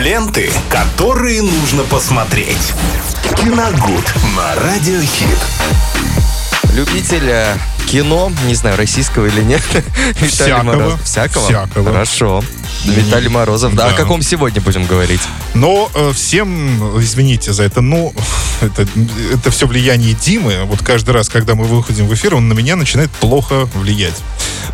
Ленты, которые нужно посмотреть. Киногуд на Радиохит. Любителя кино, не знаю, российского или нет. Виталий Всякого. Морозов. Всякого? Всякого. Хорошо. Виталий Морозов. Да, Да. о каком сегодня будем говорить? Но э, всем, извините за это, но это, это все влияние Димы. Вот каждый раз, когда мы выходим в эфир, он на меня начинает плохо влиять.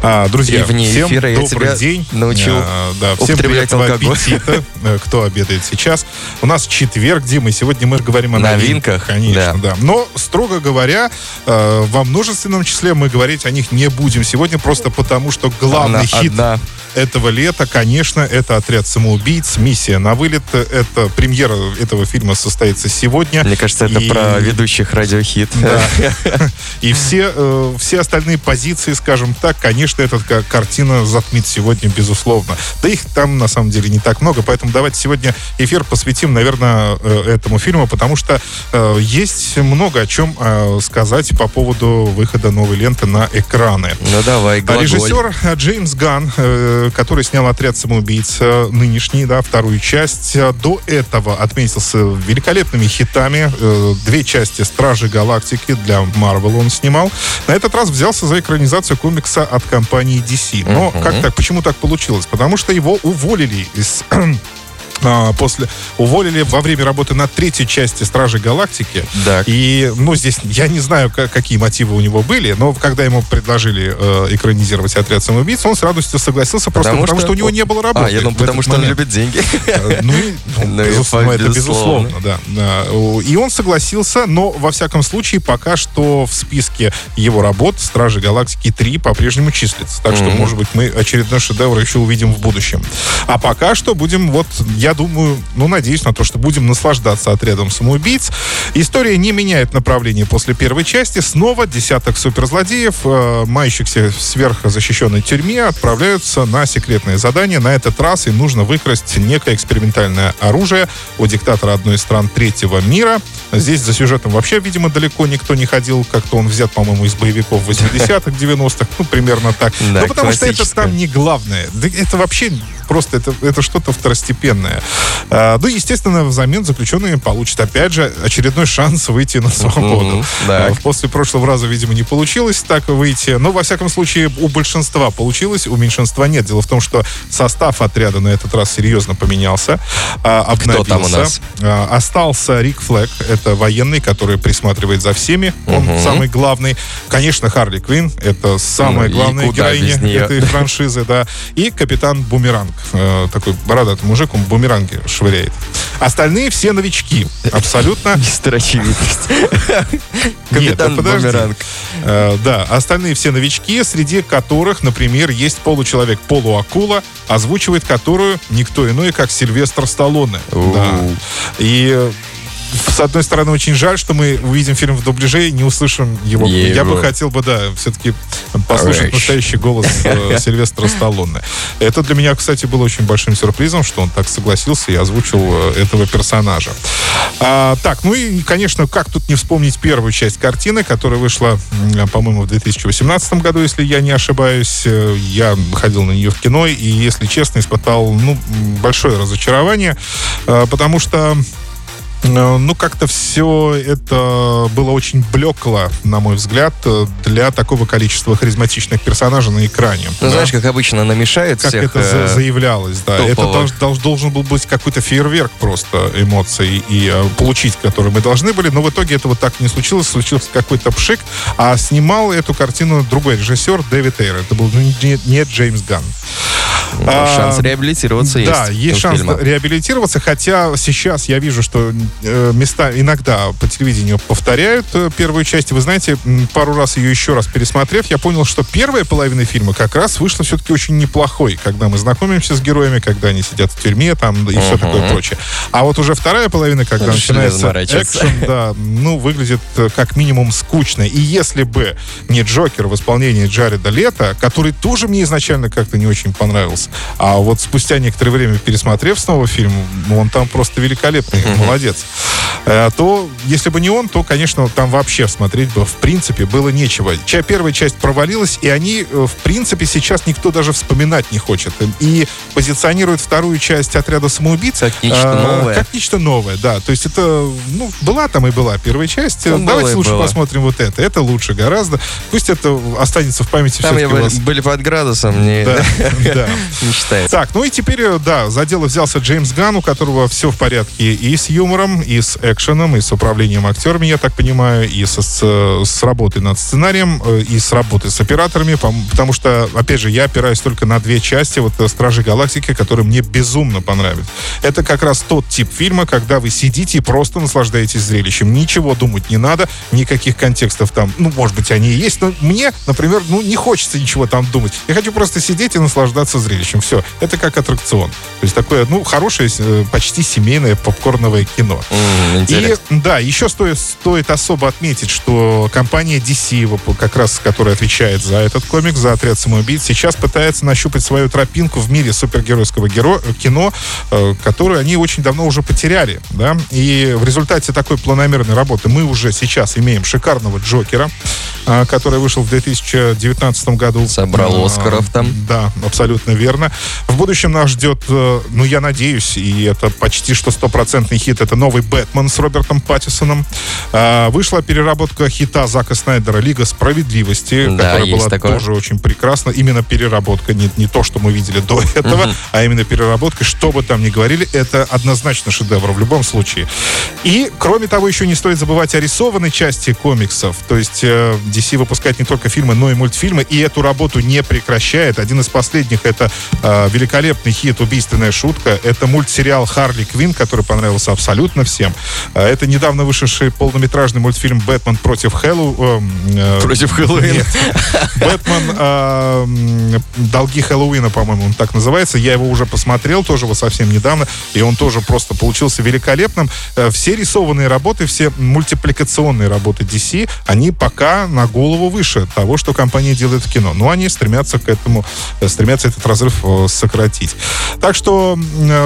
А, друзья, И вне всем эфира я добрый тебя день. научил А, да, всем приятного алкоголь. аппетита, э, кто обедает сейчас. У нас четверг, Дима, и сегодня мы говорим о Новинках, Конечно, да. Но, строго говоря, э, во множественном числе мы говорить о них не будем сегодня, просто потому что главный Она хит одна. Этого лета, конечно, это «Отряд самоубийц», «Миссия на вылет». Это премьера этого фильма состоится сегодня. Мне кажется, это И- про ведущих радиохит. Да. И все, э, все остальные позиции, скажем так, конечно, эта ка- картина затмит сегодня, безусловно. Да их там, на самом деле, не так много, поэтому давайте сегодня эфир посвятим, наверное, э, этому фильму, потому что э, есть много о чем сказать по поводу выхода новой ленты на экраны. Ну давай, А глаголь. Режиссер Джеймс Ган, который снял «Отряд самоубийц» нынешний, да, вторую часть, до этого отметился великолепными хитами. Э, Две части «Стражи Галактики» для Marvel он снимал. На этот раз взялся за экранизацию комикса от компании DC. Но как так? Почему так получилось? Потому что его уволили из после уволили во время работы над третьей части Стражи Галактики. Так. И, ну, здесь я не знаю, ка- какие мотивы у него были, но когда ему предложили э, экранизировать отряд самоубийц, он с радостью согласился, просто Потому потому, что что, у него он- не было работы. А, я думал, потому что он момент. любит деньги. Э, Ну, ну, Ну безусловно, это безусловно. да. да. О, И он согласился, но, во всяком случае, пока что в списке его работ «Стражи Галактики 3» по-прежнему числится. Так что, может быть, мы очередной шедевр еще увидим в будущем. А пока что будем, вот, я думаю, ну, надеюсь на то, что будем наслаждаться отрядом самоубийц. История не меняет направление после первой части. Снова десяток суперзлодеев, э, мающихся в сверхзащищенной тюрьме, отправляются на секретное задание. На этот раз им нужно выкрасть некое экспериментальное оружие у диктатора одной из стран третьего мира. Здесь за сюжетом вообще, видимо, далеко никто не ходил. Как-то он взят, по-моему, из боевиков 80-х, 90-х. Ну, примерно так. Да, ну, потому что это там не главное. Это вообще просто это, это что-то второстепенное. А, ну, естественно, взамен заключенные получат, опять же, очередной шанс выйти на свободу. А, После прошлого раза, видимо, не получилось так выйти. Но, во всяком случае, у большинства получилось, у меньшинства нет. Дело в том, что состав отряда на этот раз серьезно поменялся, а, Кто там у обновился. нас? А, Остался Рик Флэк, это военный, который присматривает за всеми, он Мгм. самый главный. Конечно, Харли Квин, это самая Ну, главная героиня этой франшизы, да. И капитан Бумеранг, э, такой бородатый мужик, он бумеранги швыряет. Остальные все новички, абсолютно. Очевидность. Капитан Нет, ну. Бумеранг. Э, да, остальные все новички, среди которых, например, есть получеловек полуакула, озвучивает которую никто иной, как Сильвестр Сталлоне. И с одной стороны, очень жаль, что мы увидим фильм в дубляже и не услышим его. Его. Я бы хотел бы, да, все-таки послушать Рэч. настоящий голос э, Сильвестра Сталлоне. Это для меня, кстати, было очень большим сюрпризом, что он так согласился и озвучил э, этого персонажа. А, так, ну и, конечно, как тут не вспомнить первую часть картины, которая вышла, по-моему, в 2018 году, если я не ошибаюсь. Э, Я ходил на нее в кино и, если честно, испытал ну, большое разочарование, потому что ну, как-то все это было очень блекло, на мой взгляд, э, для такого количества харизматичных персонажей на экране. Ну, Да? знаешь, как обычно намешают как всех. это за- э, заявлялось, да. Это топовых. долж- долж- должен был быть какой-то фейерверк просто эмоций и э, получить, который мы должны были, но в итоге этого так не случилось, случился какой-то пшик, а снимал эту картину другой режиссер Дэвид Эйр. Это был не, не Джеймс Ганн. ну, А, Шанс реабилитироваться есть. Да, есть шанс фильма. реабилитироваться, хотя сейчас я вижу, что э, места иногда по телевидению повторяют э, первую часть. Вы знаете, пару раз ее еще раз пересмотрев, я понял, что первая половина фильма как раз вышла все-таки очень неплохой, когда мы знакомимся с героями, когда они сидят в тюрьме там и все такое прочее. А вот уже вторая половина, когда начинается экшен, да, ну, выглядит э, как минимум скучно. И если бы не Джокер в исполнении Джареда Лето, который тоже мне изначально как-то не очень понравился, а вот спустя некоторое время, пересмотрев снова фильм, он там просто великолепный, молодец. Э, то, если бы не он, то, конечно, там вообще смотреть бы, в принципе, было нечего. Ча первая часть провалилась, и они, э, в принципе, сейчас никто даже вспоминать не хочет. И позиционируют вторую часть «Отряда самоубийц» как нечто а, новое. Как нечто новое, да. То есть это, ну, была там и была первая часть. Ну, Давайте лучше было. посмотрим вот это. Это лучше гораздо. Пусть это останется в памяти Там я вас... были под градусом, не, да, да. не считается. Так, ну и теперь, э, да, за дело взялся Джеймс Ган, у которого все в порядке и с юмором, и с экшеном, и с управлением актерами, я так понимаю, и со, с, с работой над сценарием, э, и с работой с операторами, потому что, опять же, я опираюсь только на две части, вот э, «Стражи Галактики», которые мне безумно понравились. Это как раз тот тип фильма, когда вы сидите и просто наслаждаетесь зрелищем. Ничего думать не надо, никаких контекстов там, ну, может быть, они и есть, но мне, например, ну, не хочется ничего там думать. Я хочу просто сидеть и наслаждаться зрелищем. Все. Это как аттракцион. То есть такое, ну, хорошее, э, почти семейное попкорновое кино. Mm, и, да, еще стоит, стоит особо отметить, что компания DC, как раз, которая отвечает за этот комик, за отряд самоубийц, сейчас пытается нащупать свою тропинку в мире супергеройского геро... кино, э, которую они очень давно уже потеряли. Да? И в результате такой планомерной работы мы уже сейчас имеем шикарного Джокера, э, который вышел в 2019 году. Собрал Оскаров там. Да, абсолютно верно. В будущем нас ждет, э, ну, я надеюсь, и это почти что стопроцентный хит, это новый Бэтмен с Робертом Паттисоном. А, вышла переработка хита Зака Снайдера «Лига справедливости», да, которая была такое. тоже очень прекрасна. Именно переработка, не, не то, что мы видели до этого, угу. а именно переработка. Что бы там ни говорили, это однозначно шедевр в любом случае. И, кроме того, еще не стоит забывать о рисованной части комиксов. То есть э, DC выпускает не только фильмы, но и мультфильмы, и эту работу не прекращает. Один из последних — это э, великолепный хит «Убийственная шутка». Это мультсериал «Харли Квин», который понравился абсолютно всем. Э, это недавно вышедший полнометражный мультфильм «Бэтмен против Хэллоу...» э, Против Хэллоуина? «Бэтмен. Э, долги Хэллоуина», по-моему, он так называется. Я его уже посмотрел, тоже вот совсем недавно, и он тоже просто получился великолепным. Э, все рисованные работы, все мультипликационные работы DC, они пока на голову выше того, что компания делает в кино. Но они стремятся к этому, э, стремятся этот разрыв сократить. Так что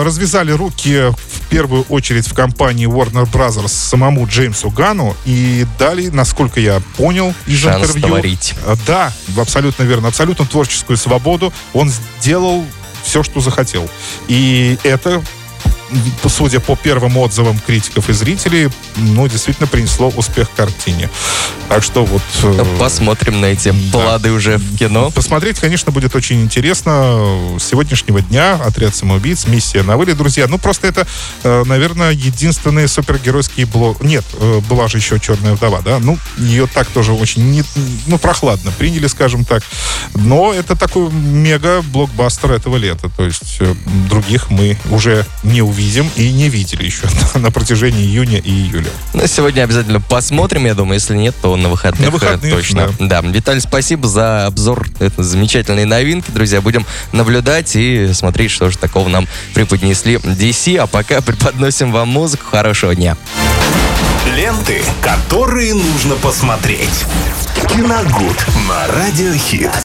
развязали руки в первую очередь в компании Warner Brothers самому Джеймсу Гану и дали, насколько я понял из Шанс интервью... творить. Да, абсолютно верно. Абсолютно творческую свободу. Он сделал все, что захотел. И это судя по первым отзывам критиков и зрителей, ну, действительно принесло успех картине. Так что вот... Э, Посмотрим на эти да. плоды уже в кино. Посмотреть, конечно, будет очень интересно. С сегодняшнего дня «Отряд самоубийц», «Миссия на вылет», друзья. Ну, просто это, э, наверное, единственные супергеройские блок... Нет, э, была же еще «Черная вдова», да? Ну, ее так тоже очень, не, ну, прохладно приняли, скажем так. Но это такой мега-блокбастер этого лета. То есть других мы уже не увидим увидим и не видели еще на протяжении июня и июля. Ну, сегодня обязательно посмотрим, я думаю. Если нет, то на выходных, на выходных точно. Да. да. Виталий, спасибо за обзор этой замечательной новинки. Друзья, будем наблюдать и смотреть, что же такого нам преподнесли DC. А пока преподносим вам музыку. Хорошего дня. Ленты, которые нужно посмотреть. Киногуд на Радиохит.